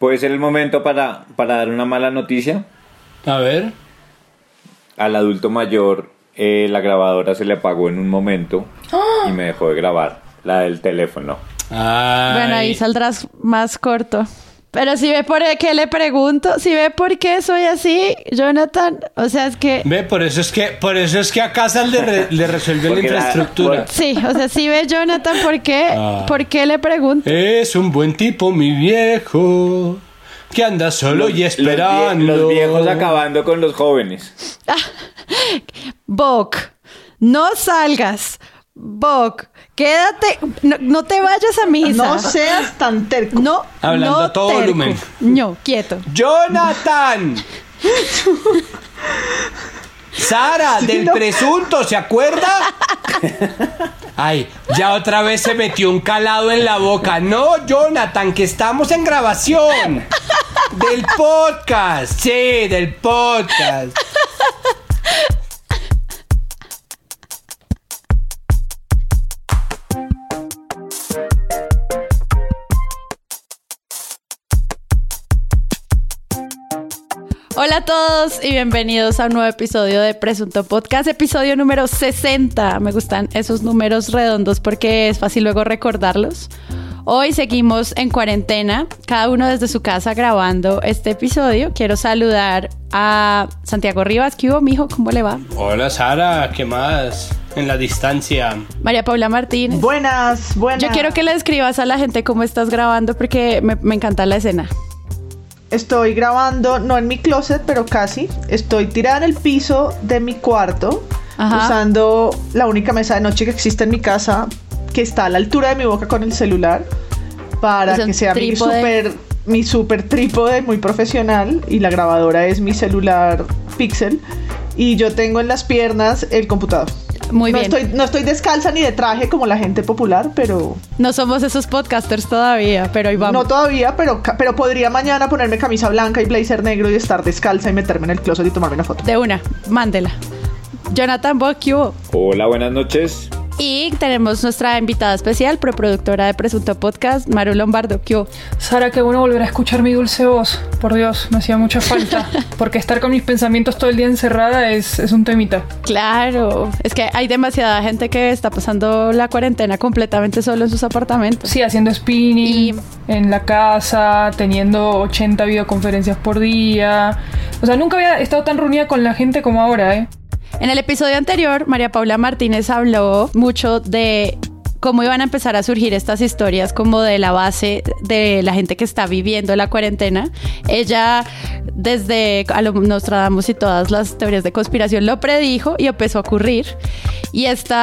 Puede ser el momento para, para dar una mala noticia. A ver. Al adulto mayor eh, la grabadora se le apagó en un momento y me dejó de grabar, la del teléfono. Bueno, ahí saldrás más corto. Pero si ve por qué le pregunto, si ve por qué soy así, Jonathan, o sea, es que... Ve, por eso es que, por eso es que a casa le, re- le resuelve la infraestructura. Sí, o sea, si ve Jonathan, ¿por qué? Ah. ¿Por qué le pregunto? Es un buen tipo, mi viejo, que anda solo y Los, vie- esperando. los viejos acabando con los jóvenes. Bok, no salgas. Bok, quédate, no, no te vayas a misa. No seas tan terco. No, Hablando no a todo terco. volumen. No, quieto. ¡Jonathan! Sara, del no. presunto, ¿se acuerda? Ay, ya otra vez se metió un calado en la boca. No, Jonathan, que estamos en grabación. Del podcast, sí, del podcast. Hola a todos y bienvenidos a un nuevo episodio de Presunto Podcast, episodio número 60. Me gustan esos números redondos porque es fácil luego recordarlos. Hoy seguimos en cuarentena, cada uno desde su casa grabando este episodio. Quiero saludar a Santiago Rivas. ¿Qué hubo, mijo? ¿Cómo le va? Hola, Sara, ¿qué más? En la distancia. María Paula Martínez. Buenas, buenas. Yo quiero que le describas a la gente cómo estás grabando porque me, me encanta la escena. Estoy grabando, no en mi closet, pero casi. Estoy tirada en el piso de mi cuarto, Ajá. usando la única mesa de noche que existe en mi casa, que está a la altura de mi boca con el celular, para Es que sea mi super, mi super trípode muy profesional. Y la grabadora es mi celular Pixel. Y yo tengo en las piernas el computador. Muy no bien. Estoy, no estoy descalza ni de traje como la gente popular, pero No somos esos podcasters todavía, pero ahí vamos. no todavía, pero, pero podría mañana ponerme camisa blanca y blazer negro y estar descalza y meterme en el closet y tomarme una foto. De una, mándela. Jonathan Bock, ¿qué hubo? Hola, buenas noches. Y tenemos nuestra invitada especial, proproductora de Presunto Podcast, Maru Lombardo. ¿Qué? Sara, qué bueno volver a escuchar mi dulce voz. Por Dios, me hacía mucha falta. Porque estar con mis pensamientos todo el día encerrada es, es un temita. Claro, es que hay demasiada gente que está pasando la cuarentena completamente solo en sus apartamentos. Sí, haciendo spinning, Y- en la casa, teniendo 80 videoconferencias por día. O sea, nunca había estado tan reunida con la gente como ahora, ¿eh? En el episodio anterior, María Paula Martínez habló mucho de cómo iban a empezar a surgir estas historias como de la base de la gente que está viviendo la cuarentena. Ella, desde a lo Nostradamus y todas las teorías de conspiración, lo predijo y empezó a ocurrir. Y este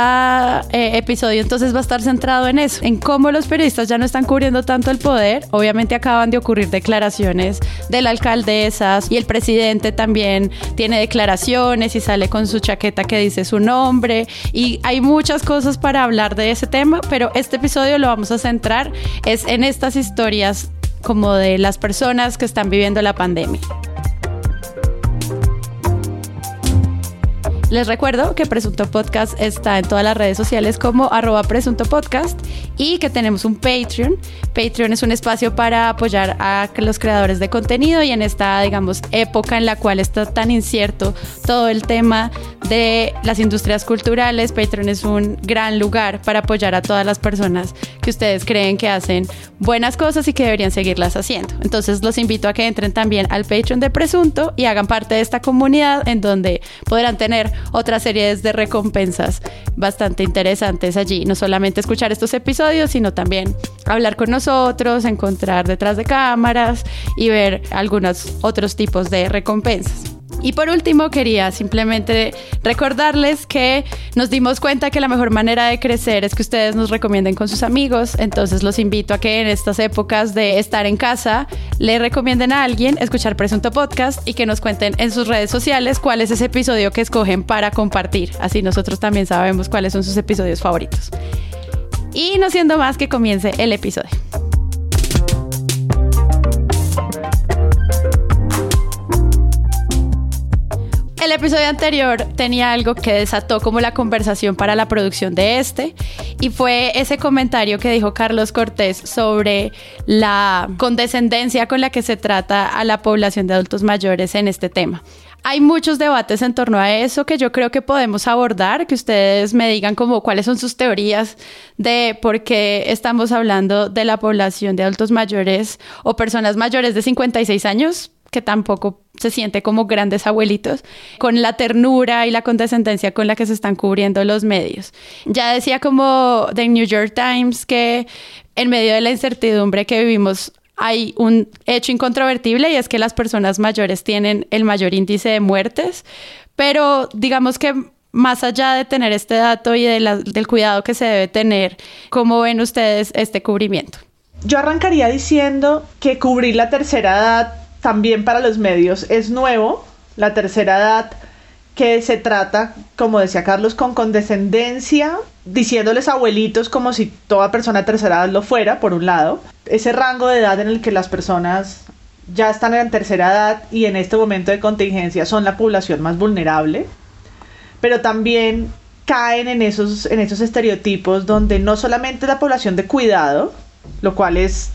episodio entonces va a estar centrado en eso, en cómo los periodistas ya no están cubriendo tanto el poder. Obviamente acaban de ocurrir declaraciones de la alcaldesa y el presidente también tiene declaraciones y sale con su chaqueta que dice su nombre. Y hay muchas cosas para hablar de ese tema, pero este episodio lo vamos a centrar es en estas historias como de las personas que están viviendo la pandemia. Les recuerdo que Presunto Podcast está en todas las redes sociales como arroba Presunto Podcast y que tenemos un Patreon. Patreon es un espacio para apoyar a los creadores de contenido y en esta, digamos, época en la cual está tan incierto todo el tema de las industrias culturales, Patreon es un gran lugar para apoyar a todas las personas que ustedes creen que hacen buenas cosas y que deberían seguirlas haciendo. Entonces los invito a que entren también al Patreon de Presunto y hagan parte de esta comunidad en donde podrán tener otra serie de recompensas bastante interesantes allí. No solamente escuchar estos episodios, sino también hablar con nosotros, encontrar detrás de cámaras y ver algunos otros tipos de recompensas. Y por último, quería simplemente recordarles que nos dimos cuenta que la mejor manera de crecer es que ustedes nos recomienden con sus amigos. Entonces los invito a que en estas épocas de estar en casa le recomienden a alguien escuchar Presunto Podcast y que nos cuenten en sus redes sociales cuál es ese episodio que escogen para compartir. Así nosotros también sabemos cuáles son sus episodios favoritos. Y no siendo más que comience el episodio. El episodio anterior tenía algo que desató como la conversación para la producción de este y fue ese comentario que dijo Carlos Cortés sobre la condescendencia con la que se trata a la población de adultos mayores en este tema. Hay muchos debates en torno a eso que yo creo que podemos abordar, que ustedes me digan como cuáles son sus teorías de por qué estamos hablando de la población de adultos mayores o personas mayores de 56 años que tampoco se siente como grandes abuelitos, con la ternura y la condescendencia con la que se están cubriendo los medios. Ya decía como The New York Times que en medio de la incertidumbre que vivimos hay un hecho incontrovertible y es que las personas mayores tienen el mayor índice de muertes, pero digamos que más allá de tener este dato y del cuidado que se debe tener, ¿cómo ven ustedes este cubrimiento? Yo arrancaría diciendo que cubrir la tercera edad también para los medios es nuevo. La tercera edad que se trata, como decía Carlos, con condescendencia, diciéndoles abuelitos como si toda persona de tercera edad lo fuera, por un lado. Ese rango de edad en el que las personas ya están en tercera edad y en este momento de contingencia son la población más vulnerable, pero también caen en esos, en esos estereotipos donde no solamente la población de cuidado, lo cual es,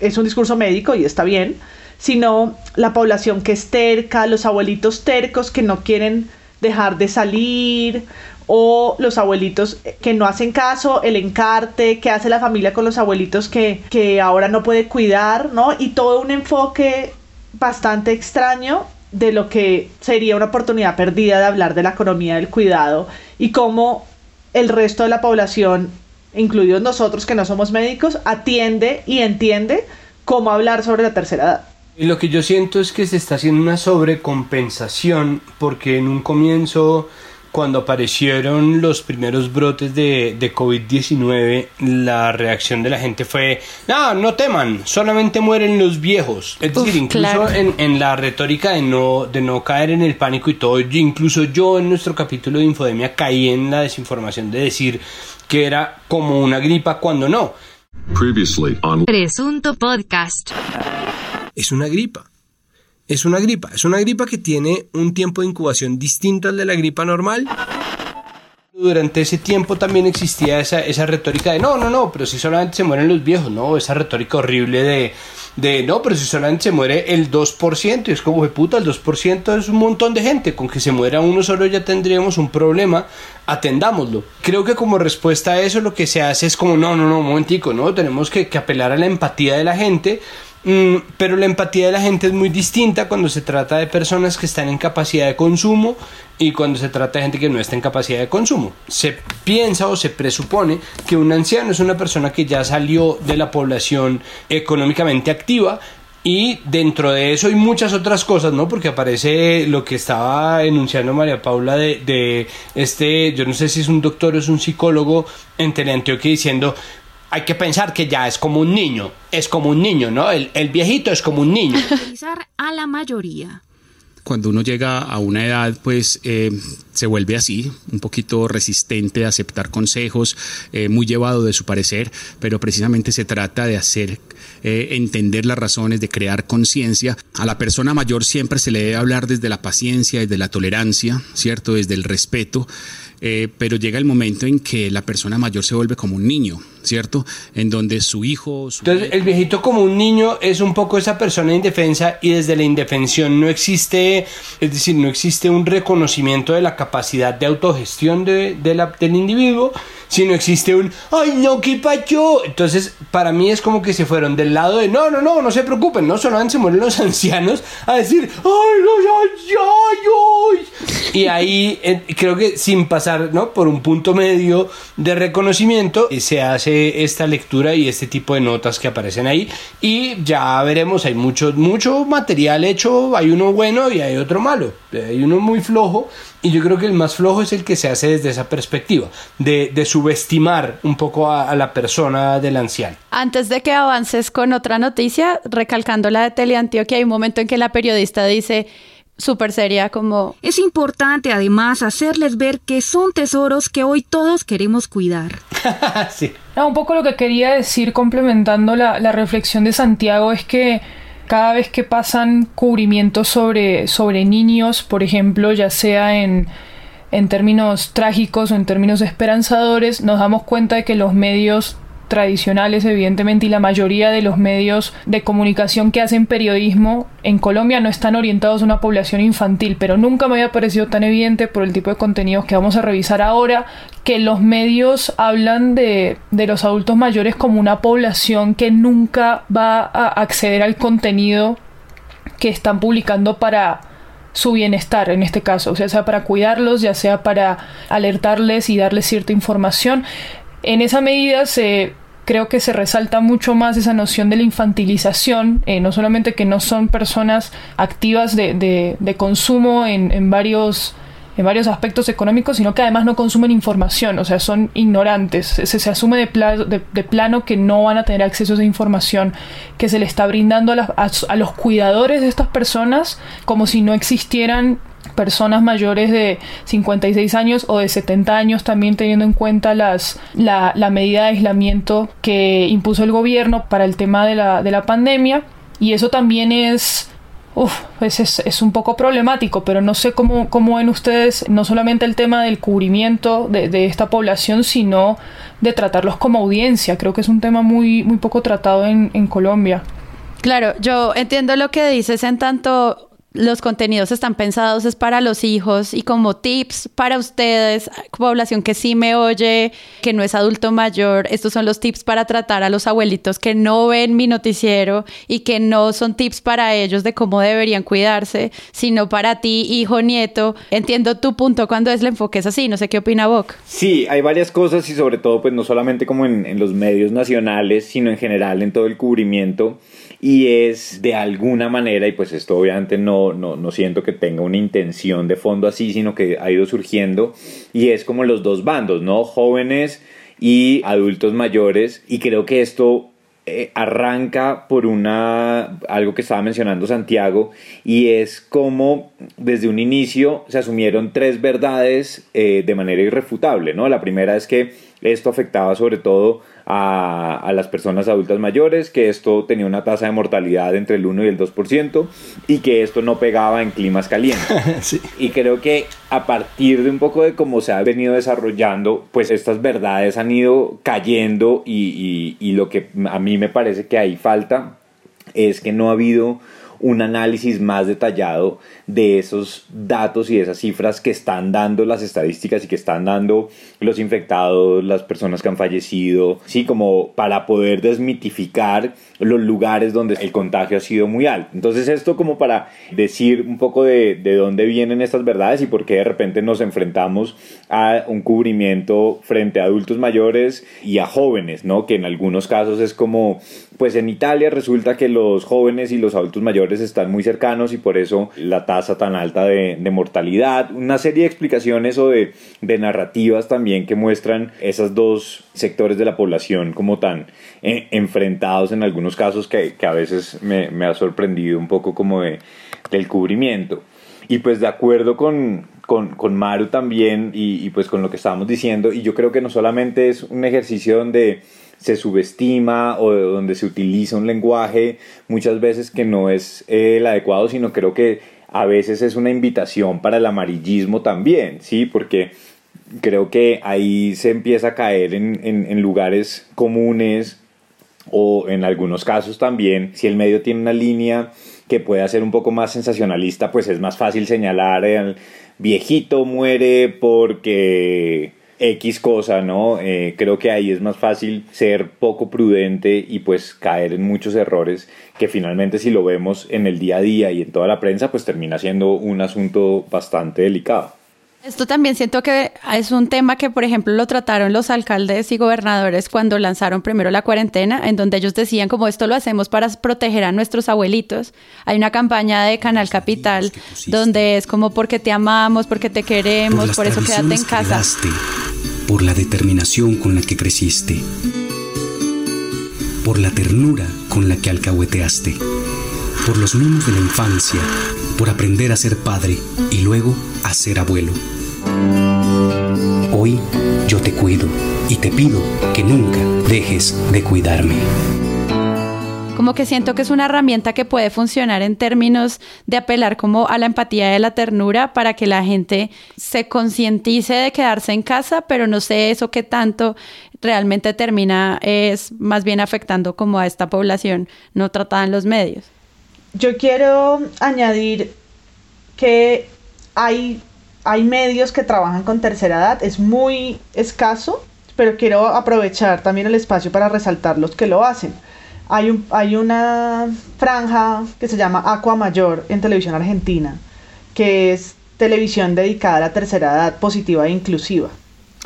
es un discurso médico y está bien, sino la población que es terca, los abuelitos tercos que no quieren dejar de salir, o los abuelitos que no hacen caso, el encarte que hace la familia con los abuelitos que, que ahora no puede cuidar, ¿no? Y todo un enfoque bastante extraño de lo que sería una oportunidad perdida de hablar de la economía del cuidado y cómo el resto de la población, incluidos nosotros que no somos médicos, atiende y entiende cómo hablar sobre la tercera edad. Y lo que yo siento es que se está haciendo una sobrecompensación porque en un comienzo cuando aparecieron los primeros brotes de, de COVID-19, la reacción de la gente fue, no, no teman, solamente mueren los viejos. Es decir, incluso en, en, la retórica de no, de no caer en el pánico y todo, incluso yo en nuestro capítulo de Infodemia caí en la desinformación de decir que era como una gripa cuando no. Previously on Presunto Podcast es una gripa. Es una gripa. Es una gripa que tiene un tiempo de incubación distinto al de la gripa normal. Durante ese tiempo también existía esa, esa retórica de no, no, no, pero si solamente se mueren los viejos, no, esa retórica horrible de, de no, pero si solamente se muere el 2%, y es como de puta, el 2% es un montón de gente, con que se muera uno solo ya tendríamos un problema, atendámoslo. Creo que como respuesta a eso lo que se hace es como, no, no, no, un momentico, no, tenemos que, que apelar a la empatía de la gente Mm, pero la empatía de la gente es muy distinta cuando se trata de personas que están en capacidad de consumo y cuando se trata de gente que no está en capacidad de consumo. Se piensa o se presupone que un anciano es una persona que ya salió de la población económicamente activa y dentro de eso hay muchas otras cosas, ¿no? Porque aparece lo que estaba enunciando María Paula de, de este, yo no sé si es un doctor o es un psicólogo en Teleantioquia diciendo, hay que pensar que ya es como un niño, es como un niño, ¿no? El, el viejito es como un niño. a la mayoría. Cuando uno llega a una edad, pues eh, se vuelve así, un poquito resistente a aceptar consejos, eh, muy llevado de su parecer, pero precisamente se trata de hacer eh, entender las razones, de crear conciencia. A la persona mayor siempre se le debe hablar desde la paciencia, desde la tolerancia, ¿cierto? Desde el respeto. Eh, pero llega el momento en que la persona mayor se vuelve como un niño, ¿cierto? En donde su hijo... Entonces, el viejito como un niño es un poco esa persona indefensa y desde la indefensión no existe, es decir, no existe un reconocimiento de la capacidad de autogestión de, la, del individuo, sino existe un, ay no, qué pacho. Entonces, para mí es como que se fueron del lado de, no, no, no, no se preocupen, no solamente se mueren los ancianos a decir, ay, los ancianos. Y ahí eh, creo que sin pasar ¿no? por un punto medio de reconocimiento, se hace esta lectura y este tipo de notas que aparecen ahí. Y ya veremos, hay mucho, mucho material hecho, hay uno bueno y hay otro malo. Hay uno muy flojo y yo creo que el más flojo es el que se hace desde esa perspectiva, de, subestimar un poco a, la persona del anciano. Antes de que avances con otra noticia, recalcando la de Teleantioquia, hay un momento en que la periodista dice súper seria como... Es importante además hacerles ver que son tesoros que hoy todos queremos cuidar. sí. un poco lo que quería decir complementando la, la reflexión de Santiago es que cada vez que pasan cubrimientos sobre, sobre niños, por ejemplo, ya sea en en términos trágicos o en términos esperanzadores, nos damos cuenta de que los medios tradicionales, evidentemente, y la mayoría de los medios de comunicación que hacen periodismo en Colombia no están orientados a una población infantil, pero nunca me había parecido tan evidente por el tipo de contenidos que vamos a revisar ahora, que los medios hablan de, de los adultos mayores como una población que nunca va a acceder al contenido que están publicando para su bienestar en este caso, o sea, sea para cuidarlos, ya sea para alertarles y darles cierta información. En esa medida se creo que se resalta mucho más esa noción de la infantilización, eh, no solamente que no son personas activas de, de, de consumo en, varios en varios aspectos económicos, sino que además no consumen información, o sea, son ignorantes. Se, asume de, pla de, de, plano que no van a tener acceso a esa información que se le está brindando a, la, a, a los cuidadores de estas personas como si no existieran personas mayores de 56 años o de 70 años, también teniendo en cuenta las, la, la medida de aislamiento que impuso el gobierno para el tema de la, de la pandemia. Y eso también es pues es, es, un poco problemático, pero no sé cómo, cómo ven ustedes no solamente el tema del cubrimiento de, de, esta población, sino de tratarlos como audiencia. Creo que es un tema muy, muy poco tratado en, en Colombia. Claro, yo entiendo lo que dices en tanto los contenidos están pensados es para los hijos y como tips para ustedes, población que sí me oye, que no es adulto mayor, estos son los tips para tratar a los abuelitos que no ven mi noticiero y que no son tips para ellos de cómo deberían cuidarse, sino para ti, hijo, nieto. Entiendo tu punto cuando es el enfoque es así, no sé qué opina Boc. Sí, hay varias cosas y sobre todo pues no solamente como en, en los medios nacionales, sino en general en todo el cubrimiento y es de alguna manera, y pues esto obviamente no, no, no, siento que tenga una intención de fondo así, sino que ha ido surgiendo, y es como los dos bandos, ¿no? Jóvenes y adultos mayores, y creo que esto eh, arranca por una algo que estaba mencionando Santiago y es como desde un inicio se asumieron tres verdades eh, de manera irrefutable no la primera es que esto afectaba sobre todo a, a, las personas adultas mayores, que esto tenía una tasa de mortalidad entre el 1 y el 2% y que esto no pegaba en climas calientes. sí. Y creo que a partir de un poco de cómo se ha venido desarrollando, pues estas verdades han ido cayendo y, y, y lo que a mí me parece que ahí falta es que no ha habido un análisis más detallado de esos datos y de esas cifras que están dando las estadísticas y que están dando los infectados, las personas que han fallecido, sí, como para poder desmitificar los lugares donde el contagio ha sido muy alto. Entonces esto como para decir un poco de, de dónde vienen estas verdades y por qué de repente nos enfrentamos a un cubrimiento frente a adultos mayores y a jóvenes, ¿no? Que en algunos casos es como, pues en Italia resulta que los jóvenes y los adultos mayores están muy cercanos y por eso la tasa tan alta de, mortalidad, una serie de explicaciones o de, narrativas también que muestran esos dos sectores de la población como tan eh, enfrentados en algunos casos que, a veces me, me, ha sorprendido un poco como de, del cubrimiento. Y pues de acuerdo con, con, con Maru también y, y, pues con lo que estábamos diciendo, y yo creo que no solamente es un ejercicio donde se subestima o donde se utiliza un lenguaje muchas veces que no es eh, el adecuado, sino creo que a veces es una invitación para el amarillismo también, ¿sí? Porque creo que ahí se empieza a caer en, en, en lugares comunes o en algunos casos también, si el medio tiene una línea que pueda ser un poco más sensacionalista, pues es más fácil señalar el viejito muere porque X cosa, ¿no? Eh, creo que ahí es más fácil ser poco prudente y pues caer en muchos errores que finalmente si lo vemos en el día a día y en toda la prensa, pues termina siendo un asunto bastante delicado. Esto también siento que es un tema que, por ejemplo, lo trataron los alcaldes y gobernadores cuando lanzaron primero la cuarentena, en donde ellos decían como esto lo hacemos para proteger a nuestros abuelitos. Hay una campaña de Canal Capital donde es como porque te amamos, porque te queremos, por, por eso quédate en casa. Quedaste, por la determinación con la que creciste, por la ternura con la que alcahueteaste, por los mimos de la infancia, por aprender a ser padre y luego a ser abuelo. Hoy yo te cuido y te pido que nunca dejes de cuidarme. Como que siento que es una herramienta que puede funcionar en términos de apelar como a la empatía y a la ternura para que la gente se concientice de quedarse en casa, pero no sé eso qué tanto realmente termina es más bien afectando como a esta población no tratada en los medios. Yo quiero añadir que hay, hay medios que trabajan con tercera edad, es muy escaso, pero quiero aprovechar también el espacio para resaltar los que lo hacen. Hay, un, hay una franja que se llama Aqua Mayor en televisión argentina, que es televisión dedicada a la tercera edad positiva e inclusiva.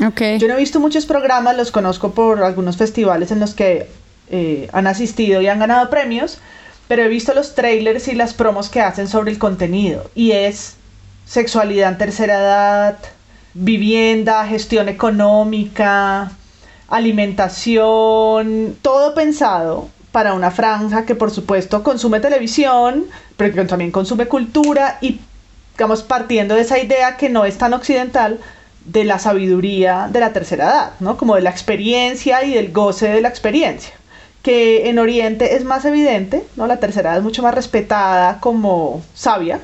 Okay. Yo no he visto muchos programas, los conozco por algunos festivales en los que eh, han asistido y han ganado premios, pero he visto los trailers y las promos que hacen sobre el contenido y es sexualidad en tercera edad, vivienda, gestión económica, alimentación, todo pensado para una franja que por supuesto consume televisión, pero que también consume cultura y digamos partiendo de esa idea que no es tan occidental de la sabiduría de la tercera edad, ¿no? Como de la experiencia y del goce de la experiencia que en Oriente es más evidente, ¿no? La tercera edad es mucho más respetada como sabia,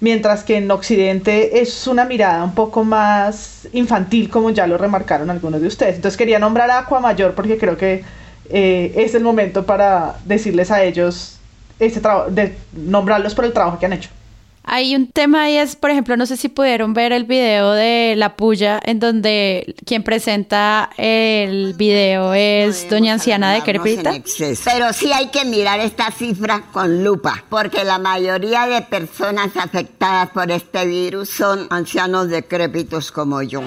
mientras que en Occidente es una mirada un poco más infantil, como ya lo remarcaron algunos de ustedes. Entonces quería nombrar a Aqua Mayor porque creo que eh, es el momento para decirles a ellos, ese de nombrarlos por el trabajo que han hecho. Hay un tema y es, por ejemplo, no sé si pudieron ver el video de La Puya, en donde quien presenta el video es doña anciana de Crepita. Pero sí hay que mirar esta cifra con lupa, porque la mayoría de personas afectadas por este virus son ancianos decrépitos como yo.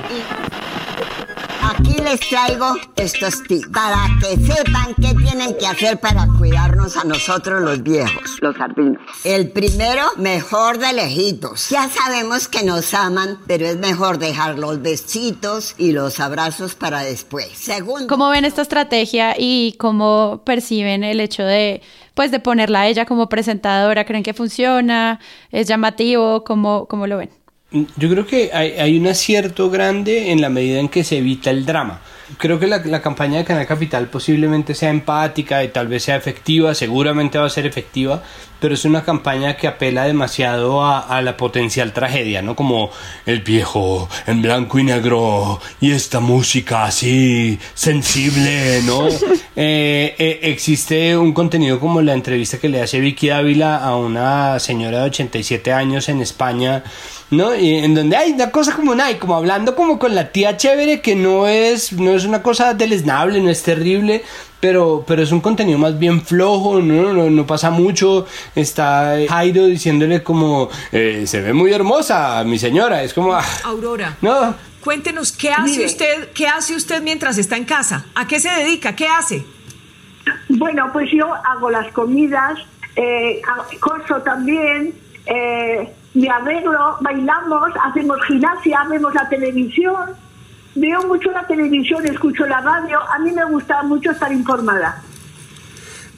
Aquí les traigo estos tips para que sepan qué tienen que hacer para cuidarnos a nosotros los viejos, los sardinos. El primero, mejor de lejitos. Ya sabemos que nos aman, pero es mejor dejar los besitos y los abrazos para después. Segundo. ¿Cómo ven esta estrategia y cómo perciben el hecho de pues de ponerla a ella como presentadora? ¿Creen que funciona? ¿Es llamativo? ¿Cómo, cómo lo ven? Yo creo que hay, hay, un acierto grande en la medida en que se evita el drama. Creo que la, la, campaña de Canal Capital posiblemente sea empática y tal vez sea efectiva, seguramente va a ser efectiva, pero es una campaña que apela demasiado a, a, la potencial tragedia, ¿no? Como el viejo en blanco y negro y esta música así sensible, ¿no? eh, eh, existe un contenido como la entrevista que le hace Vicky Dávila a una señora de 87 años en España, ¿no? Y en donde hay una cosa como, hay como hablando como con la tía chévere que no es, no es una cosa deleznable, no es terrible, pero, pero es un contenido más bien flojo, no, no, no pasa mucho. Está Jairo diciéndole como, eh, se ve muy hermosa, mi señora. Es como, ah, Aurora. No. Cuéntenos, ¿qué hace Mire. usted, qué hace usted mientras está en casa? ¿A qué se dedica? ¿Qué hace? Bueno, pues yo hago las comidas, eh, coso también, eh, me arreglo, bailamos, hacemos gimnasia, vemos la televisión, veo mucho la televisión, escucho la radio, a mí me gusta mucho estar informada.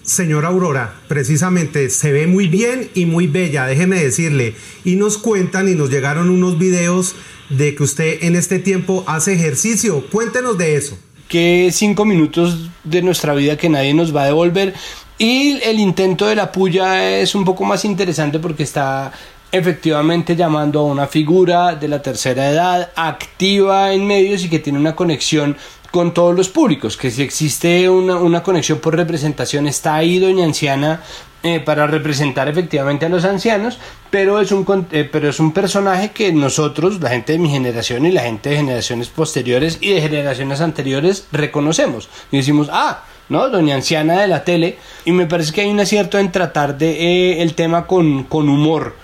Señora Aurora, precisamente se ve muy bien y muy bella, déjeme decirle. Y nos cuentan y nos llegaron unos videos de que usted en este tiempo hace ejercicio. Cuéntenos de eso. Que cinco minutos de nuestra vida que nadie nos va a devolver. Y el intento de la puya es un poco más interesante porque está efectivamente llamando a una figura de la tercera edad activa en medios y que tiene una conexión con todos los públicos, que si existe una, una conexión por representación, está ahí Doña Anciana eh, para representar efectivamente a los ancianos, pero es, un, eh, pero es un personaje que nosotros, la gente de mi generación y la gente de generaciones posteriores y de generaciones anteriores, reconocemos y decimos, ah, ¿no? Doña Anciana de la tele, y me parece que hay un acierto en tratar de, eh, el tema con, con humor.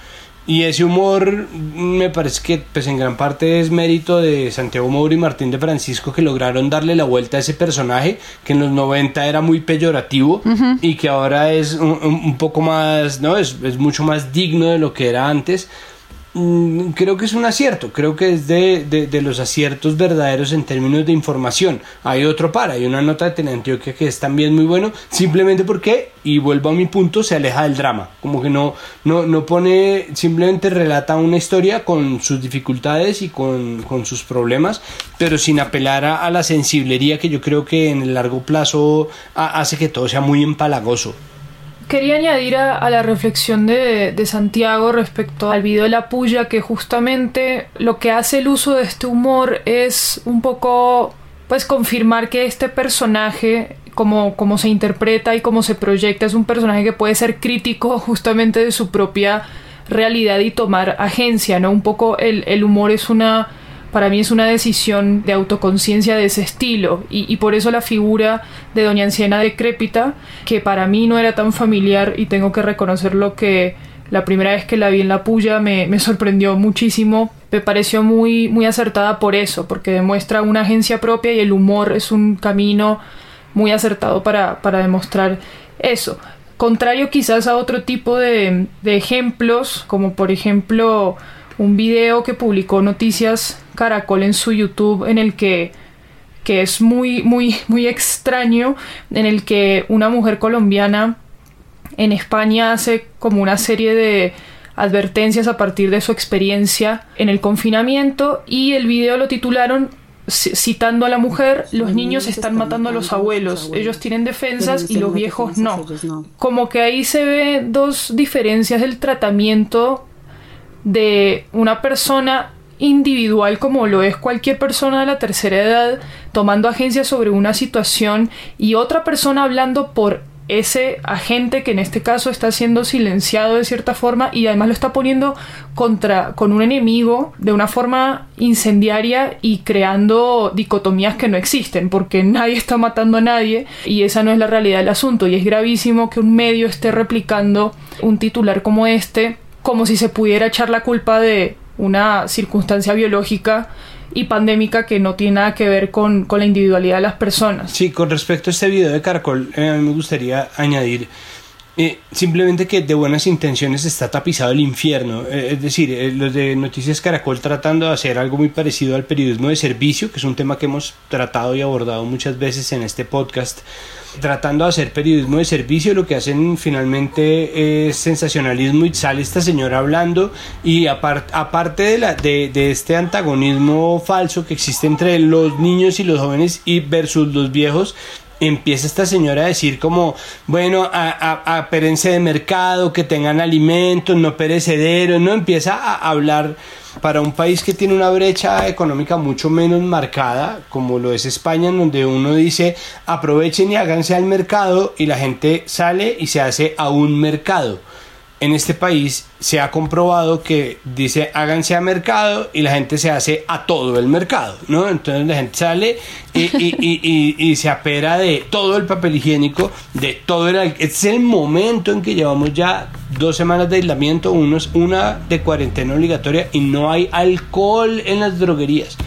Y ese humor me parece que pues en gran parte es mérito de Santiago Moura y Martín de Francisco que lograron darle la vuelta a ese personaje que en los 90 era muy peyorativo uh -huh. y que ahora es un, un, poco más, ¿no? Es, es mucho más digno de lo que era antes creo que es un acierto, creo que es de, de, los aciertos verdaderos en términos de información. Hay otro para, hay una nota de Teleantioquia que es también muy bueno, simplemente porque, y vuelvo a mi punto, se aleja del drama, como que no, no, no pone, simplemente relata una historia con sus dificultades y con, con sus problemas, pero sin apelar a, la sensiblería que yo creo que en el largo plazo hace que todo sea muy empalagoso. Quería añadir a, la reflexión de, Santiago respecto al video de la puya que justamente lo que hace el uso de este humor es un poco pues confirmar que este personaje como, como se interpreta y cómo se proyecta es un personaje que puede ser crítico justamente de su propia realidad y tomar agencia, ¿no? Un poco el, el humor es una para mí es una decisión de autoconciencia de ese estilo. Y, por eso la figura de doña anciana decrépita que para mí no era tan familiar y tengo que reconocer lo que la primera vez que la vi en la puya me, me, sorprendió muchísimo. Me pareció muy muy acertada por eso porque demuestra una agencia propia y el humor es un camino muy acertado para, para demostrar eso. Contrario quizás a otro tipo de, de ejemplos como por ejemplo un video que publicó Noticias Caracol en su YouTube en el que que es muy muy muy extraño en el que una mujer colombiana en España hace como una serie de advertencias a partir de su experiencia en el confinamiento y el video lo titularon citando a la mujer, los niños están matando a los abuelos, ellos tienen defensas y los viejos no. Como que ahí se ve dos diferencias del tratamiento de una persona individual como lo es cualquier persona de la tercera edad tomando agencia sobre una situación y otra persona hablando por ese agente que en este caso está siendo silenciado de cierta forma y además lo está poniendo contra con un enemigo de una forma incendiaria y creando dicotomías que no existen porque nadie está matando a nadie y esa no es la realidad del asunto. Y es gravísimo que un medio esté replicando un titular como este como si se pudiera echar la culpa de una circunstancia biológica y pandémica que no tiene nada que ver con, con, la individualidad de las personas. Sí, con respecto a este video de Caracol, eh, a mí me gustaría añadir eh, simplemente que de buenas intenciones está tapizado el infierno. Eh, es decir, eh, los de Noticias Caracol tratando de hacer algo muy parecido al periodismo de servicio, que es un tema que hemos tratado y abordado muchas veces en este podcast. Tratando de hacer periodismo de servicio, lo que hacen finalmente es sensacionalismo y sale esta señora hablando y aparte de, la, de, de este antagonismo falso que existe entre los niños y los jóvenes y versus los viejos, empieza esta señora a decir como, bueno, a, a, de mercado, que tengan alimentos, no perecederos, no empieza a hablar para un país que tiene una brecha económica mucho menos marcada, como lo es España, en donde uno dice aprovechen y háganse al mercado y la gente sale y se hace a un mercado en este país se ha comprobado que dice háganse a mercado y la gente se hace a todo el mercado, ¿no? Entonces la gente sale y, y, y, y se apera de todo el papel higiénico, de todo el... Este es el momento en que llevamos ya dos semanas de aislamiento, unos, una de cuarentena obligatoria y no hay alcohol en las droguerías.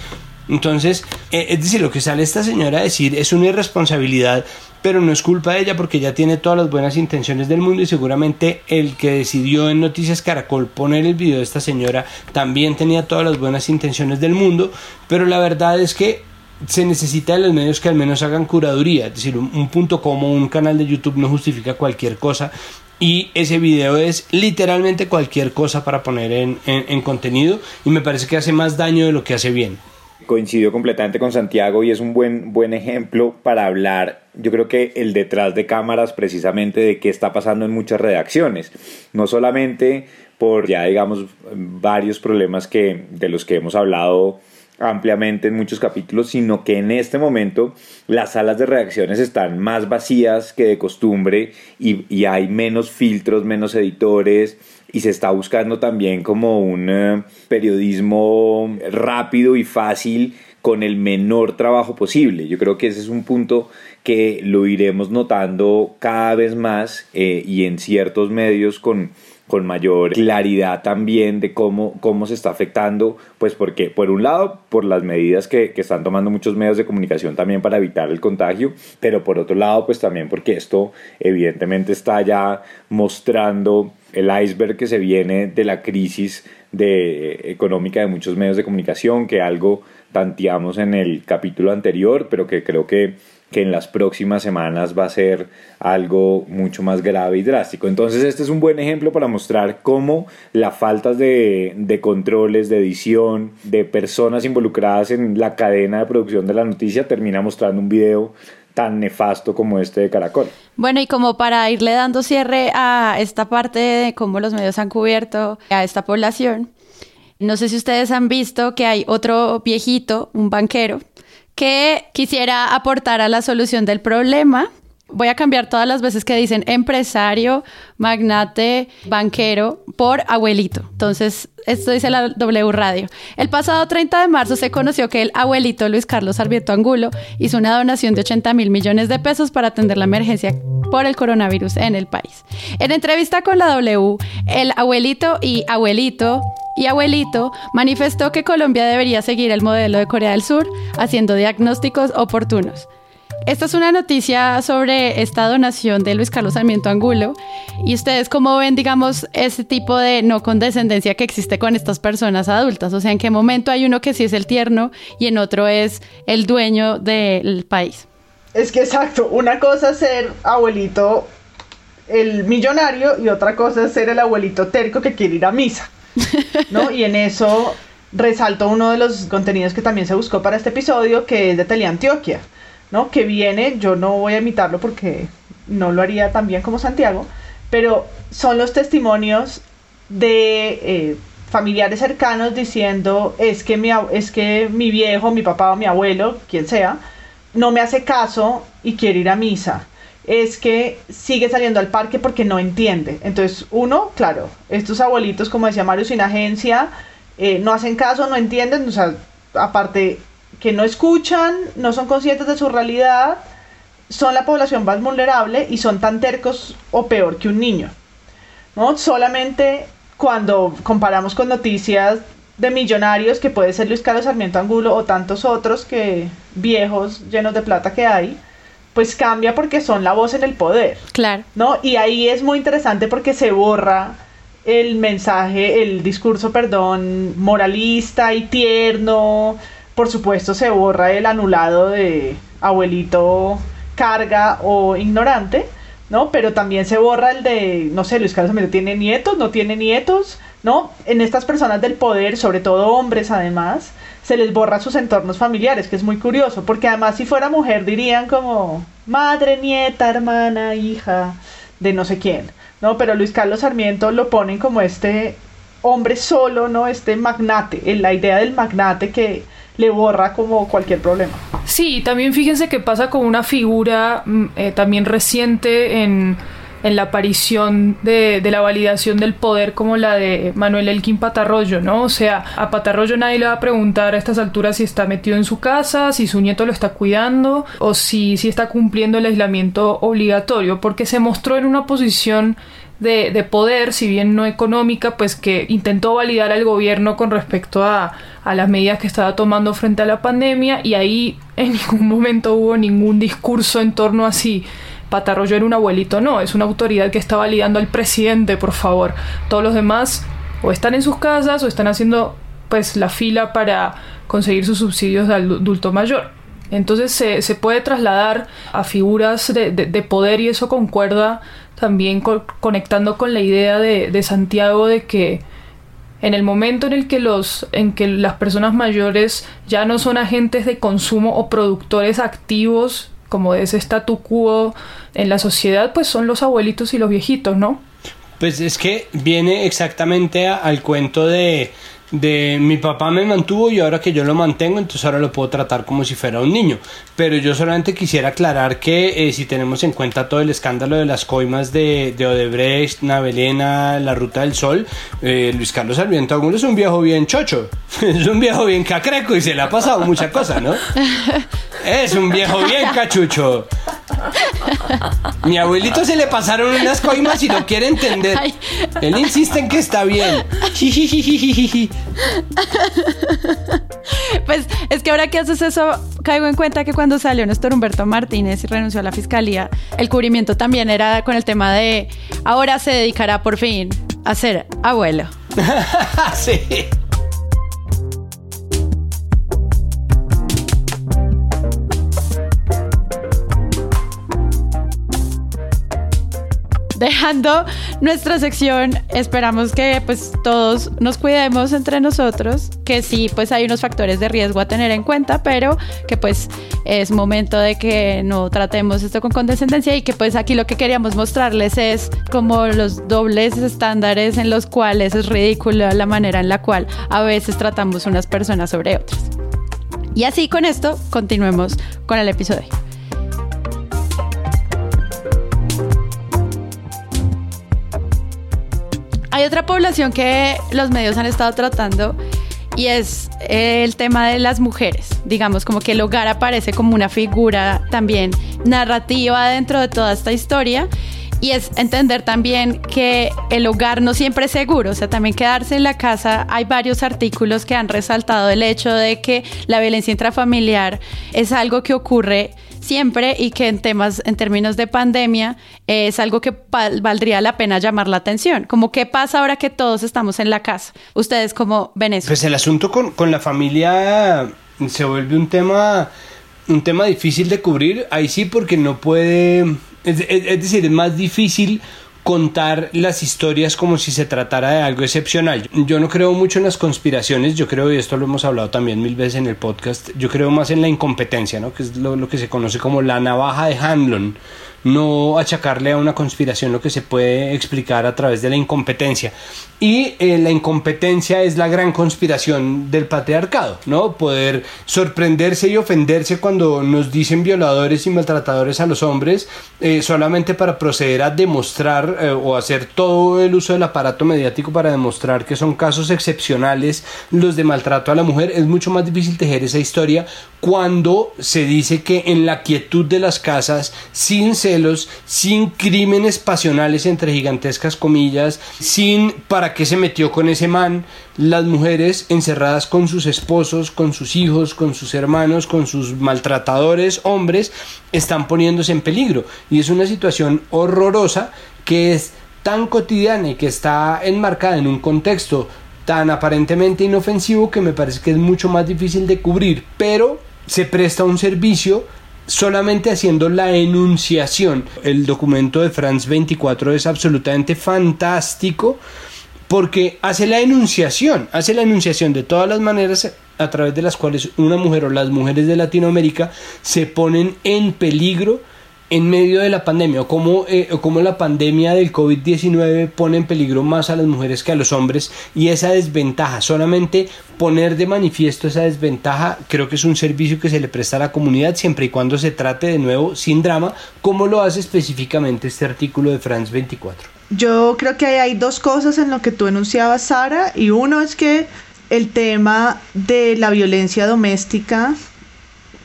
Entonces, eh, es decir, lo que sale esta señora a decir es una irresponsabilidad pero no es culpa de ella porque ella tiene todas las buenas intenciones del mundo y seguramente el que decidió en Noticias Caracol poner el video de esta señora también tenía todas las buenas intenciones del mundo, pero la verdad es que se necesita de los medios que al menos hagan curaduría, es decir, un, punto como un canal de YouTube no justifica cualquier cosa y ese video es literalmente cualquier cosa para poner en, en contenido y me parece que hace más daño de lo que hace bien coincidió completamente con Santiago y es un buen, buen ejemplo para hablar, yo creo que el detrás de cámaras precisamente de qué está pasando en muchas redacciones, no solamente por ya digamos varios problemas que, de los que hemos hablado ampliamente en muchos capítulos, sino que en este momento las salas de redacciones están más vacías que de costumbre y, y hay menos filtros, menos editores, y se está buscando también como un eh, periodismo rápido y fácil con el menor trabajo posible. Yo creo que ese es un punto que lo iremos notando cada vez más eh, y en ciertos medios con, con mayor claridad también de cómo, cómo se está afectando, pues porque por un lado, por las medidas que, que, están tomando muchos medios de comunicación también para evitar el contagio, pero por otro lado, pues también porque esto evidentemente está ya mostrando el iceberg que se viene de la crisis de, eh, económica de muchos medios de comunicación, que algo tanteamos en el capítulo anterior, pero que creo que, que en las próximas semanas va a ser algo mucho más grave y drástico. Entonces este es un buen ejemplo para mostrar cómo la falta de, de controles, de edición, de personas involucradas en la cadena de producción de la noticia termina mostrando un video tan nefasto como este de Caracol. Bueno, y como para irle dando cierre a esta parte de cómo los medios han cubierto a esta población, no sé si ustedes han visto que hay otro viejito, un banquero, que quisiera aportar a la solución del problema Voy a cambiar todas las veces que dicen empresario, magnate, banquero por abuelito. Entonces, esto dice la W Radio. El pasado 30 de marzo se conoció que el abuelito Luis Carlos Sarmiento Angulo hizo una donación de 80 mil millones de pesos para atender la emergencia por el coronavirus en el país. En entrevista con la W, el abuelito y abuelito y abuelito manifestó que Colombia debería seguir el modelo de Corea del Sur haciendo diagnósticos oportunos. Esta es una noticia sobre esta donación de Luis Carlos Sarmiento Angulo. ¿Y ustedes cómo ven, digamos, ese tipo de no condescendencia que existe con estas personas adultas? O sea, ¿en qué momento hay uno que sí es el tierno y en otro es el dueño del país? Es que exacto, una cosa es ser abuelito el millonario y otra cosa es ser el abuelito terco que quiere ir a misa. ¿No? Y en eso resalto uno de los contenidos que también se buscó para este episodio, que es de Teleantioquia. ¿No? Que viene, yo no voy a imitarlo porque no lo haría tan bien como Santiago, pero son los testimonios de eh, familiares cercanos diciendo es que, mi, es que mi viejo, mi papá o mi abuelo, quien sea, no me hace caso y quiere ir a misa. Es que sigue saliendo al parque porque no entiende. Entonces, uno, claro, estos abuelitos, como decía Mario, sin agencia, eh, no hacen caso, no entienden, o sea, aparte que no escuchan, no son conscientes de su realidad, son la población más vulnerable y son tan tercos o peor que un niño. ¿no? Solamente cuando comparamos con noticias de millonarios, que puede ser Luis Carlos Sarmiento Angulo o tantos otros que viejos llenos de plata que hay, pues cambia porque son la voz en el poder. Claro. ¿No? Y ahí es muy interesante porque se borra el mensaje, el discurso, perdón, moralista y tierno, por supuesto se borra el anulado de abuelito carga o ignorante, ¿no? Pero también se borra el de, no sé, Luis Carlos tiene nietos, no tiene nietos, ¿no? En estas personas del poder, sobre todo hombres además, se les borra sus entornos familiares, que es muy curioso, porque además si fuera mujer dirían como madre, nieta, hermana, hija de no sé quién, ¿no? Pero Luis Carlos Sarmiento lo ponen como este hombre solo, ¿no? Este magnate, la idea del magnate que le borra como cualquier problema. Sí, también fíjense que pasa con una figura mm, eh, también reciente en, la aparición de, la validación del poder como la de Manuel Elkin Patarroyo, ¿no? O sea, a Patarroyo nadie le va a preguntar a estas alturas si está metido en su casa, si su nieto lo está cuidando o si, si está cumpliendo el aislamiento obligatorio, porque se mostró en una posición de, de, poder, si bien no económica, pues que intentó validar al gobierno con respecto a, a, las medidas que estaba tomando frente a la pandemia y ahí en ningún momento hubo ningún discurso en torno a si Patarroyo era un abuelito, no, es una autoridad que está validando al presidente, por favor. Todos los demás o están en sus casas o están haciendo pues la fila para conseguir sus subsidios de adulto mayor. Entonces se, se puede trasladar a figuras de, de poder y eso concuerda también conectando con la idea de, Santiago de que en el momento en el que los en que las personas mayores ya no son agentes de consumo o productores activos como de ese statu quo en la sociedad pues son los abuelitos y los viejitos no pues es que viene exactamente al cuento de de mi papá me mantuvo y ahora que yo lo mantengo, entonces ahora lo puedo tratar como si fuera un niño. Pero yo solamente quisiera aclarar que eh, si tenemos en cuenta todo el escándalo de las coimas de, de Odebrecht, Navelena, la Ruta del Sol, eh, Luis Carlos Sarmiento Angulo es un viejo bien chocho, es un viejo bien cacreco y se le ha pasado mucha cosa, ¿no? Es un viejo bien cachucho. Mi abuelito se le pasaron unas coimas y no quiere entender. Él insiste en que está bien. Pues es que ahora que haces eso, caigo en cuenta que cuando salió Néstor Humberto Martínez y renunció a la fiscalía, el cubrimiento también era con el tema de ahora se dedicará por fin a ser abuelo. sí. Dejando nuestra sección, esperamos que pues todos nos cuidemos entre nosotros, que sí, pues hay unos factores de riesgo a tener en cuenta, pero que pues es momento de que no tratemos esto con condescendencia y que pues aquí lo que queríamos mostrarles es como los dobles estándares en los cuales es ridículo la manera en la cual a veces tratamos unas personas sobre otras. Y así con esto continuemos con el episodio. Hay otra población que los medios han estado tratando y es el tema de las mujeres. Digamos, como que el hogar aparece como una figura también narrativa dentro de toda esta historia. Y es entender también que el hogar no siempre es seguro, o sea, también quedarse en la casa. Hay varios artículos que han resaltado el hecho de que la violencia intrafamiliar es algo que ocurre siempre y que en temas, en términos de pandemia, es algo que valdría la pena llamar la atención. Como qué pasa ahora que todos estamos en la casa. Ustedes como ven eso. Pues el asunto con, con la familia se vuelve un tema, un tema difícil de cubrir. Ahí sí porque no puede, es, es decir, es más difícil contar las historias como si se tratara de algo excepcional. Yo no creo mucho en las conspiraciones, yo creo, y esto lo hemos hablado también mil veces en el podcast, yo creo más en la incompetencia, ¿no? que es lo, lo que se conoce como la navaja de Hanlon no achacarle a una conspiración lo que se puede explicar a través de la incompetencia. Y eh, la incompetencia es la gran conspiración del patriarcado, ¿no? Poder sorprenderse y ofenderse cuando nos dicen violadores y maltratadores a los hombres eh, solamente para proceder a demostrar eh, o hacer todo el uso del aparato mediático para demostrar que son casos excepcionales los de maltrato a la mujer. Es mucho más difícil tejer esa historia cuando se dice que en la quietud de las casas, sin ser sin crímenes pasionales entre gigantescas comillas, sin para qué se metió con ese man, las mujeres encerradas con sus esposos, con sus hijos, con sus hermanos, con sus maltratadores hombres, están poniéndose en peligro. Y es una situación horrorosa que es tan cotidiana y que está enmarcada en un contexto tan aparentemente inofensivo que me parece que es mucho más difícil de cubrir, pero se presta un servicio solamente haciendo la enunciación. El documento de France 24 es absolutamente fantástico porque hace la enunciación, hace la enunciación de todas las maneras a través de las cuales una mujer o las mujeres de Latinoamérica se ponen en peligro en medio de la pandemia o cómo, eh, la pandemia del COVID-19 pone en peligro más a las mujeres que a los hombres y esa desventaja, solamente poner de manifiesto esa desventaja creo que es un servicio que se le presta a la comunidad siempre y cuando se trate de nuevo sin drama, como lo hace específicamente este artículo de France 24. Yo creo que hay dos cosas en lo que tú enunciabas, Sara, y uno es que el tema de la violencia doméstica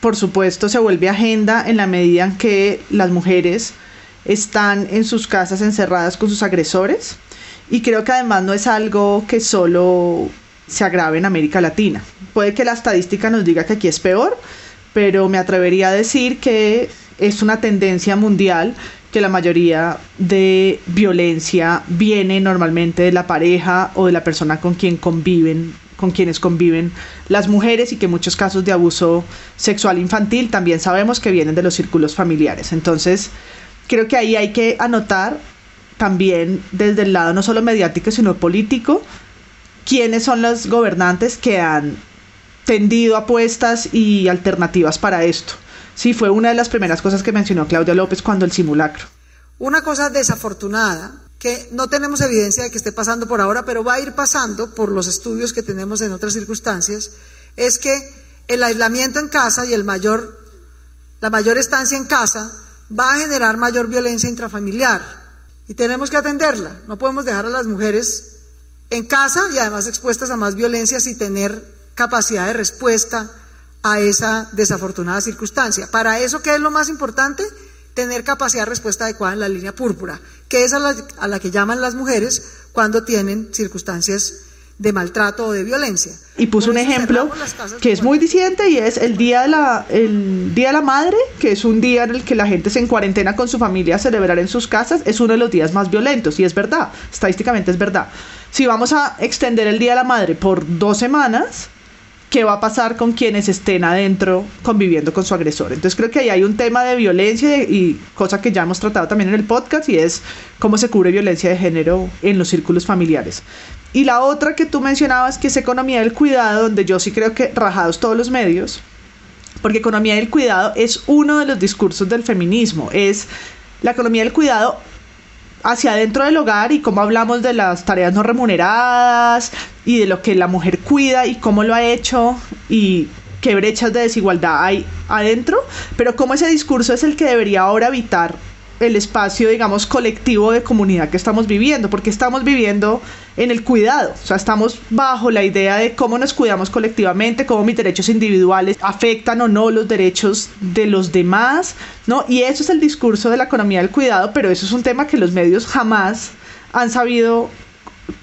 por supuesto, se vuelve agenda en la medida en que las mujeres están en sus casas encerradas con sus agresores. Y creo que además no es algo que solo se agrave en América Latina. Puede que la estadística nos diga que aquí es peor, pero me atrevería a decir que es una tendencia mundial que la mayoría de violencia viene normalmente de la pareja o de la persona con quien conviven con quienes conviven las mujeres y que muchos casos de abuso sexual infantil también sabemos que vienen de los círculos familiares. Entonces, creo que ahí hay que anotar también desde el lado no solo mediático, sino político, quiénes son los gobernantes que han tendido apuestas y alternativas para esto. Sí, fue una de las primeras cosas que mencionó Claudia López cuando el simulacro. Una cosa desafortunada que no tenemos evidencia de que esté pasando por ahora, pero va a ir pasando por los estudios que tenemos en otras circunstancias, es que el aislamiento en casa y el mayor, la mayor estancia en casa va a generar mayor violencia intrafamiliar y tenemos que atenderla. No podemos dejar a las mujeres en casa y además expuestas a más violencia sin tener capacidad de respuesta a esa desafortunada circunstancia. Para eso, ¿qué es lo más importante? Tener capacidad de respuesta adecuada en la línea púrpura, que es a la, que llaman las mujeres cuando tienen circunstancias de maltrato o de violencia. Y puso un ejemplo que es muy disidente y es el día, de la, el día de la Madre, que es un día en el que la gente se en cuarentena con su familia a celebrar en sus casas, es uno de los días más violentos y es verdad, estadísticamente es verdad. Si vamos a extender el Día de la Madre por dos semanas, qué va a pasar con quienes estén adentro conviviendo con su agresor. Entonces creo que ahí hay un tema de violencia y cosa que ya hemos tratado también en el podcast y es cómo se cubre violencia de género en los círculos familiares. Y la otra que tú mencionabas que es economía del cuidado, donde yo sí creo que rajados todos los medios, porque economía del cuidado es uno de los discursos del feminismo, es la economía del cuidado hacia adentro del hogar y cómo hablamos de las tareas no remuneradas y de lo que la mujer cuida y cómo lo ha hecho y qué brechas de desigualdad hay adentro, pero cómo ese discurso es el que debería ahora evitar el espacio, digamos, colectivo de comunidad que estamos viviendo, porque estamos viviendo en el cuidado, o sea, estamos bajo la idea de cómo nos cuidamos colectivamente, cómo mis derechos individuales afectan o no los derechos de los demás, ¿no? Y eso es el discurso de la economía del cuidado, pero eso es un tema que los medios jamás han sabido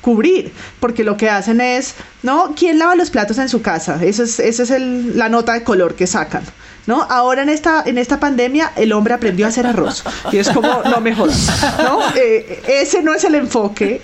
cubrir, porque lo que hacen es, ¿no? ¿Quién lava los platos en su casa? Esa es, esa es el, la nota de color que sacan. ¿No? Ahora en esta, en esta pandemia el hombre aprendió a hacer arroz. Y es como, no me jodas, ¿no? Eh, ese no es el enfoque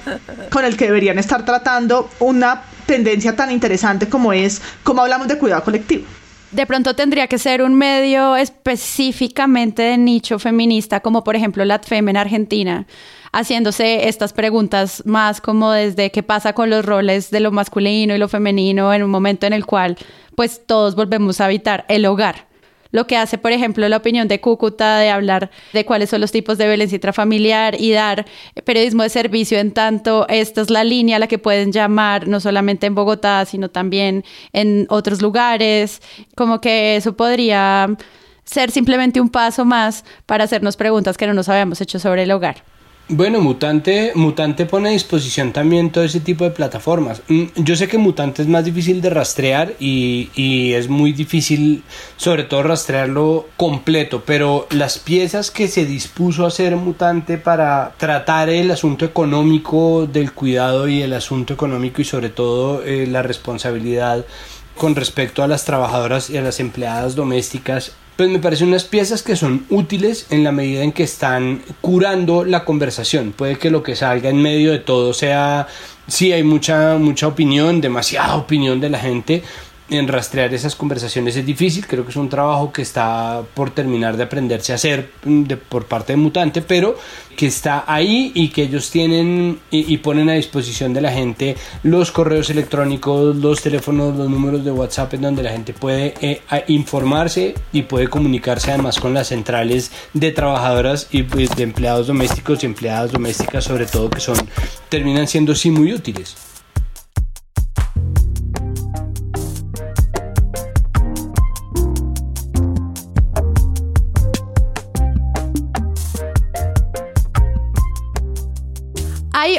con el que deberían estar tratando una tendencia tan interesante como es cómo hablamos de cuidado colectivo. De pronto tendría que ser un medio específicamente de nicho feminista, como por ejemplo la FEM en Argentina, haciéndose estas preguntas más como desde qué pasa con los roles de lo masculino y lo femenino en un momento en el cual pues todos volvemos a habitar el hogar lo que hace, por ejemplo, la opinión de Cúcuta de hablar de cuáles son los tipos de violencia intrafamiliar y dar periodismo de servicio en tanto esta es la línea a la que pueden llamar, no solamente en Bogotá, sino también en otros lugares, como que eso podría ser simplemente un paso más para hacernos preguntas que no nos habíamos hecho sobre el hogar. Bueno, Mutante, Mutante pone a disposición también todo ese tipo de plataformas. Mm, yo sé que Mutante es más difícil de rastrear y, y, es muy difícil sobre todo rastrearlo completo, pero las piezas que se dispuso a hacer Mutante para tratar el asunto económico del cuidado y el asunto económico y sobre todo eh, la responsabilidad con respecto a las trabajadoras y a las empleadas domésticas pues me parecen unas piezas que son útiles en la medida en que están curando la conversación. Puede que lo que salga en medio de todo sea, sí hay mucha, mucha opinión, demasiada opinión de la gente, en rastrear esas conversaciones es difícil, creo que es un trabajo que está por terminar de aprenderse a hacer mm, por parte de Mutante, pero que está ahí y que ellos tienen y, ponen a disposición de la gente los correos electrónicos, los teléfonos, los números de WhatsApp en donde la gente puede eh, informarse y puede comunicarse además con las centrales de trabajadoras y pues, de empleados domésticos y empleadas domésticas sobre todo que son terminan siendo sí muy útiles.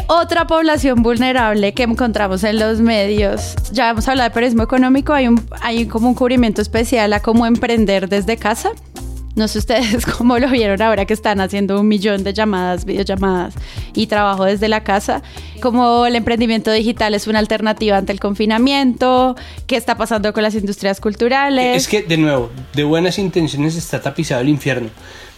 Otra población vulnerable que encontramos en los medios. Ya hemos hablado de periodismo económico, hay, un, hay como un cubrimiento especial a cómo emprender desde casa. No sé ustedes cómo lo vieron ahora que están haciendo un millón de llamadas, videollamadas y trabajo desde la casa. Como el emprendimiento digital es una alternativa ante el confinamiento, qué está pasando con las industrias culturales. Es que, de nuevo, de buenas intenciones está tapizado el infierno.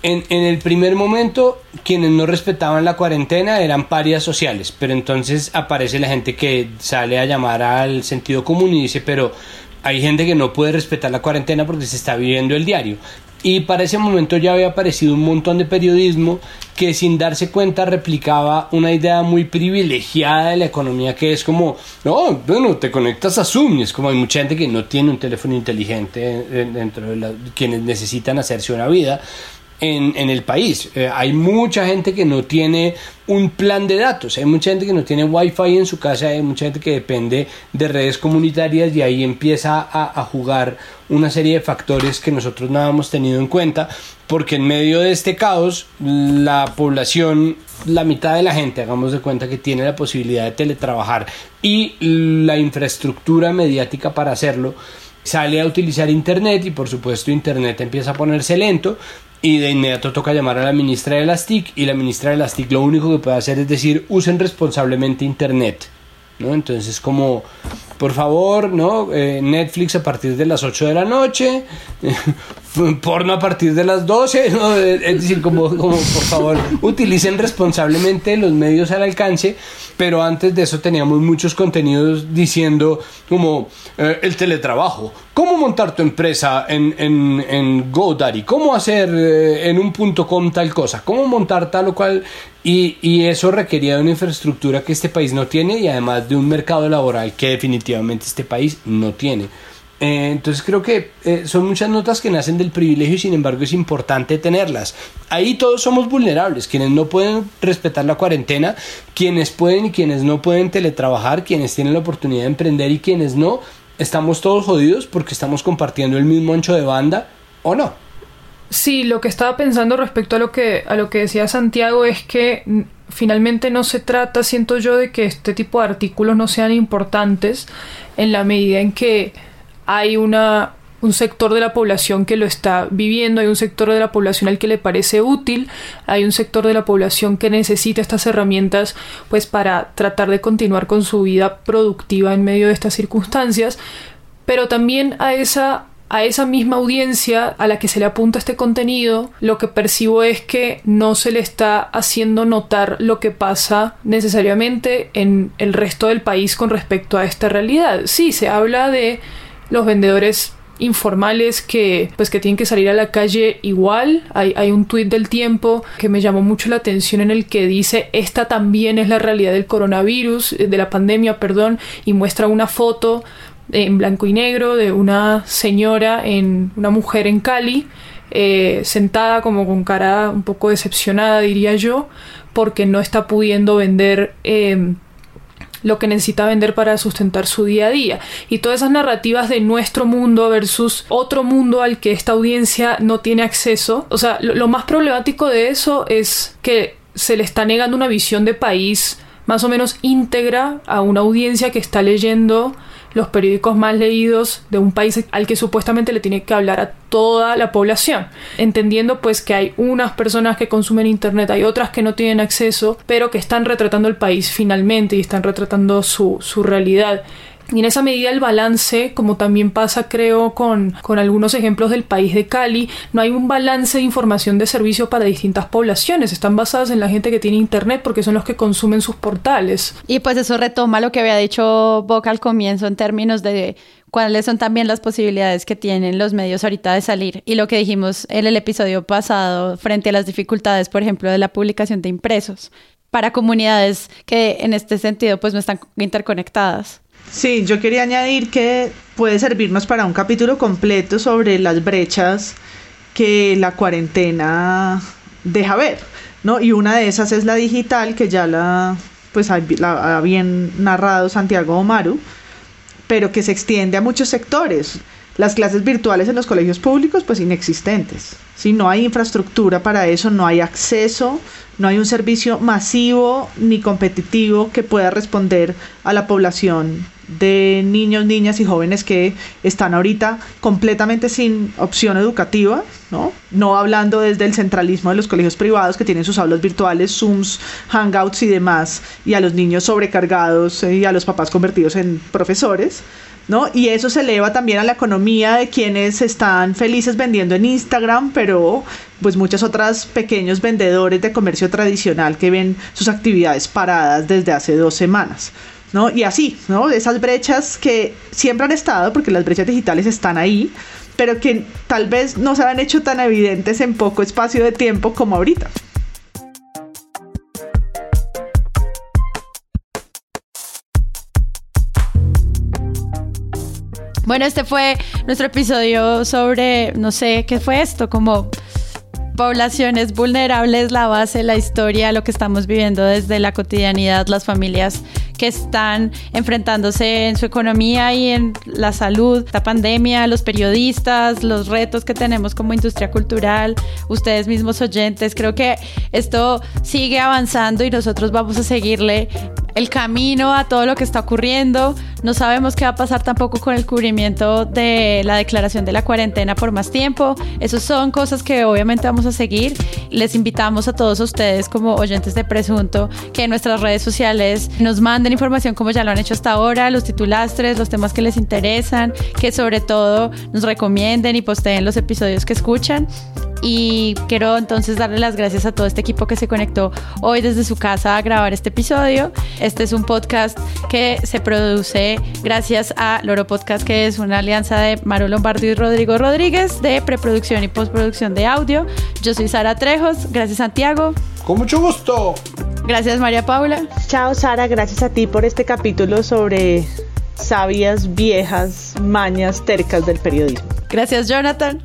En, el primer momento, quienes no respetaban la cuarentena eran parias sociales, pero entonces aparece la gente que sale a llamar al sentido común y dice, pero hay gente que no puede respetar la cuarentena porque se está viviendo el diario. Y para ese momento ya había aparecido un montón de periodismo que sin darse cuenta replicaba una idea muy privilegiada de la economía que es como, no, bueno, te conectas a Zoom es como hay mucha gente que no tiene un teléfono inteligente dentro de quienes necesitan hacerse una vida en, en el país. Eh, hay mucha gente que no tiene un plan de datos, hay mucha gente que no tiene wifi en su casa, hay mucha gente que depende de redes comunitarias y ahí empieza a, a jugar una serie de factores que nosotros no habíamos tenido en cuenta porque en medio de este caos la población, la mitad de la gente, hagamos de cuenta que tiene la posibilidad de teletrabajar y la infraestructura mediática para hacerlo, sale a utilizar internet y por supuesto internet empieza a ponerse lento y de inmediato toca llamar a la ministra de las TIC y la ministra de las TIC lo único que puede hacer es decir usen responsablemente internet ¿no? entonces como por favor no eh, Netflix a partir de las 8 de la noche porno a partir de las 12, ¿no? es decir, como, como por favor utilicen responsablemente los medios al alcance, pero antes de eso teníamos muchos contenidos diciendo como eh, el teletrabajo, cómo montar tu empresa en, en, en GoDaddy, cómo hacer eh, en un punto com tal cosa, cómo montar tal o cual, y, y eso requería de una infraestructura que este país no tiene y además de un mercado laboral que definitivamente este país no tiene. Eh, entonces creo que eh, son muchas notas que nacen del privilegio y sin embargo es importante tenerlas. Ahí todos somos vulnerables, quienes no pueden respetar la cuarentena, quienes pueden y quienes no pueden teletrabajar, quienes tienen la oportunidad de emprender y quienes no, estamos todos jodidos porque estamos compartiendo el mismo ancho de banda o no. Sí, lo que estaba pensando respecto a lo que, a lo que decía Santiago es que mm, finalmente no se trata, siento yo, de que este tipo de artículos no sean importantes en la medida en que hay una, un sector de la población que lo está viviendo, hay un sector de la población al que le parece útil, hay un sector de la población que necesita estas herramientas pues para tratar de continuar con su vida productiva en medio de estas circunstancias, pero también a esa a esa misma audiencia a la que se le apunta este contenido, lo que percibo es que no se le está haciendo notar lo que pasa necesariamente en el resto del país con respecto a esta realidad. Sí, se habla de los vendedores informales que pues que tienen que salir a la calle igual. Hay, hay un tuit del tiempo que me llamó mucho la atención en el que dice esta también es la realidad del coronavirus de la pandemia perdón y muestra una foto en blanco y negro de una señora en una mujer en Cali eh, sentada como con cara un poco decepcionada diría yo porque no está pudiendo vender eh, lo que necesita vender para sustentar su día a día. Y todas esas narrativas de nuestro mundo versus otro mundo al que esta audiencia no tiene acceso. O sea, lo, más problemático de eso es que se le está negando una visión de país más o menos íntegra a una audiencia que está leyendo los periódicos más leídos de un país al que supuestamente le tiene que hablar a toda la población, entendiendo pues que hay unas personas que consumen internet, hay otras que no tienen acceso, pero que están retratando el país finalmente y están retratando su, su realidad. Y en esa medida el balance, como también pasa creo con, con, algunos ejemplos del país de Cali, no hay un balance de información de servicio para distintas poblaciones, están basadas en la gente que tiene internet porque son los que consumen sus portales. Y pues eso retoma lo que había dicho Boca al comienzo en términos de cuáles son también las posibilidades que tienen los medios ahorita de salir y lo que dijimos en el episodio pasado frente a las dificultades, por ejemplo, de la publicación de impresos para comunidades que en este sentido pues no están interconectadas. Sí, yo quería añadir que puede servirnos para un capítulo completo sobre las brechas que la cuarentena deja ver, ¿no? Y una de esas es la digital, que ya la, pues, la ha bien narrado Santiago Omaru, pero que se extiende a muchos sectores. Las clases virtuales en los colegios públicos, pues inexistentes. Si no hay infraestructura para eso, no hay acceso, no hay un servicio masivo ni competitivo que pueda responder a la población de niños, niñas y jóvenes que están ahorita completamente sin opción educativa, ¿no? No hablando desde el centralismo de los colegios privados que tienen sus aulas virtuales, Zooms, Hangouts y demás, y a los niños sobrecargados eh, y a los papás convertidos en profesores, ¿no? Y eso se eleva también a la economía de quienes están felices vendiendo en Instagram, pero pues muchos otros pequeños vendedores de comercio tradicional que ven sus actividades paradas desde hace dos semanas. ¿No? Y así, ¿no? Esas brechas que siempre han estado, porque las brechas digitales están ahí, pero que tal vez no se han hecho tan evidentes en poco espacio de tiempo como ahorita. Bueno, este fue nuestro episodio sobre, no sé, ¿qué fue esto? Como poblaciones vulnerables, la base, la historia, lo que estamos viviendo desde la cotidianidad, las familias que están enfrentándose en su economía y en la salud, la pandemia, los periodistas, los retos que tenemos como industria cultural, ustedes mismos oyentes. Creo que esto sigue avanzando y nosotros vamos a seguirle el camino a todo lo que está ocurriendo. No sabemos qué va a pasar tampoco con el cubrimiento de la declaración de la cuarentena por más tiempo. Esas son cosas que obviamente vamos a seguir. Les invitamos a todos ustedes como oyentes de Presunto que en nuestras redes sociales nos manden información como ya lo han hecho hasta ahora, los titulastres, los temas que les interesan, que sobre todo nos recomienden y posteen los episodios que escuchan. Y quiero entonces darle las gracias a todo este equipo que se conectó hoy desde su casa a grabar este episodio. Este es un podcast que se produce gracias a Loro Podcast, que es una alianza de Maru Lombardo y Rodrigo Rodríguez de preproducción y postproducción de audio. Yo soy Sara Trejos. Gracias, Santiago. Con mucho gusto. Gracias, María Paula. Chao, Sara. Gracias a ti por este capítulo sobre sabias, viejas, mañas tercas del periodismo. Gracias, Jonathan.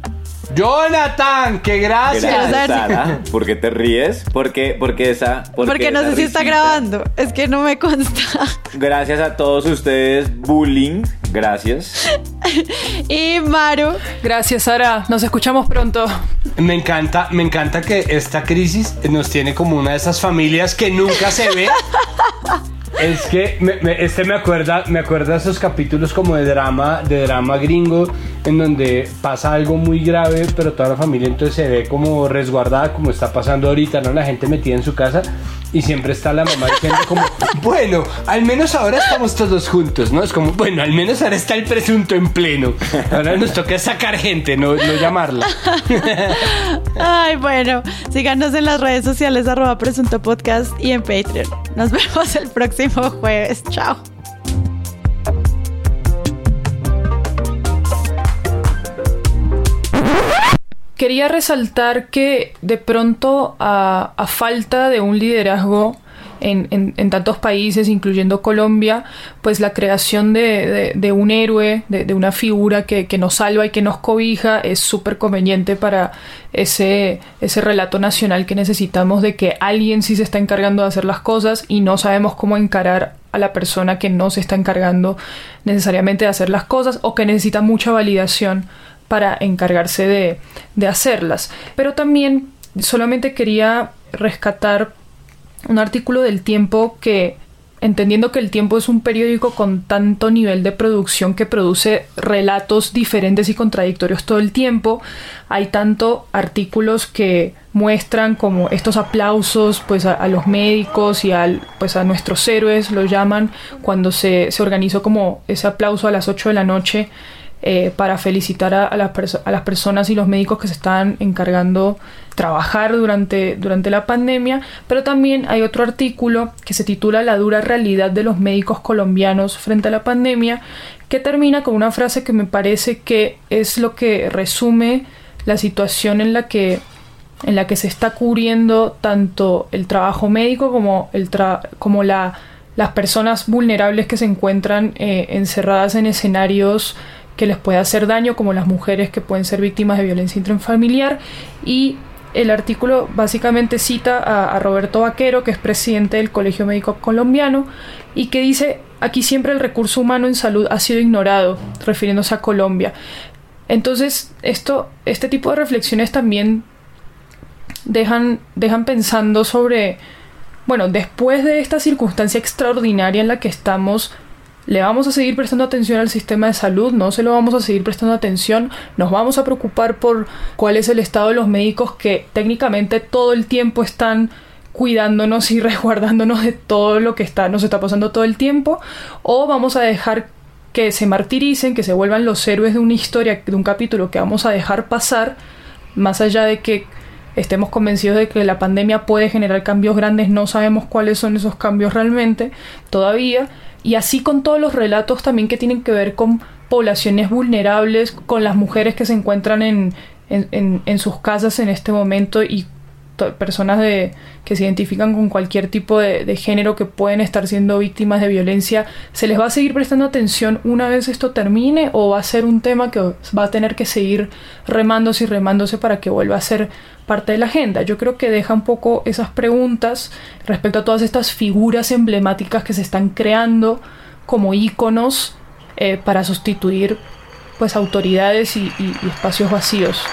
Jonathan, qué gracias. Gracias, Sara. ¿Por qué te ríes? Porque, porque esa. Porque no sé si está grabando. Es que no me consta. Gracias a todos ustedes, bullying. Gracias. y Maru. Gracias, Sara. Nos escuchamos pronto. Me encanta, me encanta que esta crisis nos tiene como una de esas familias que nunca se ve. Es que este me acuerda, me acuerda esos capítulos como de drama, de drama gringo, en donde pasa algo muy grave, pero toda la familia entonces se ve como resguardada, como está pasando ahorita, ¿no? La gente metida en su casa y siempre está la mamá diciendo como, bueno, al menos ahora estamos todos juntos, ¿no? Es como, bueno, al menos ahora está el presunto en pleno. Ahora nos toca sacar gente, no, no llamarla. Ay, bueno, síganos en las redes sociales arroba presunto podcast y en Patreon. Nos vemos el próximo jueves. Chao. Quería resaltar que de pronto a, falta de un liderazgo en, tantos países, incluyendo Colombia, pues la creación de, un héroe, de, una figura que, nos salva y que nos cobija es súper conveniente para ese, ese relato nacional que necesitamos de que alguien sí se está encargando de hacer las cosas y no sabemos cómo encarar a la persona que no se está encargando necesariamente de hacer las cosas o que necesita mucha validación para encargarse de, de hacerlas. Pero también solamente quería rescatar un artículo del tiempo que entendiendo que el tiempo es un periódico con tanto nivel de producción que produce relatos diferentes y contradictorios todo el tiempo, hay tanto artículos que muestran como estos aplausos pues a, los médicos y al, pues a nuestros héroes lo llaman cuando se, se organizó como ese aplauso a las 8 de la noche eh, para felicitar a, las personas y los médicos que se están encargando trabajar durante, durante la pandemia, pero también hay otro artículo que se titula La dura realidad de los médicos colombianos frente a la pandemia, que termina con una frase que me parece que es lo que resume la situación en la que en la que se está cubriendo tanto el trabajo médico como, el como la, las personas vulnerables que se encuentran eh, encerradas en escenarios que les puede hacer daño, como las mujeres que pueden ser víctimas de violencia intrafamiliar. Y el artículo básicamente cita a, Roberto Vaquero, que es presidente del Colegio Médico Colombiano, y que dice, aquí siempre el recurso humano en salud ha sido ignorado, refiriéndose a Colombia. Entonces, esto, este tipo de reflexiones también dejan, dejan pensando sobre, bueno, después de esta circunstancia extraordinaria en la que estamos, le vamos a seguir prestando atención al sistema de salud, no se lo vamos a seguir prestando atención, nos vamos a preocupar por cuál es el estado de los médicos que técnicamente todo el tiempo están cuidándonos y resguardándonos de todo lo que está, nos está pasando todo el tiempo, o vamos a dejar que se martiricen, que se vuelvan los héroes de una historia, de un capítulo que vamos a dejar pasar, más allá de que estemos convencidos de que la pandemia puede generar cambios grandes, no sabemos cuáles son esos cambios realmente todavía, y así con todos los relatos también que tienen que ver con poblaciones vulnerables, con las mujeres que se encuentran en, en, sus casas en este momento y personas de, que se identifican con cualquier tipo de, género que pueden estar siendo víctimas de violencia, ¿se les va a seguir prestando atención una vez esto termine o va a ser un tema que va a tener que seguir remándose y remándose para que vuelva a ser parte de la agenda. Yo creo que deja un poco esas preguntas respecto a todas estas figuras emblemáticas que se están creando como íconos eh, para sustituir pues autoridades y espacios vacíos.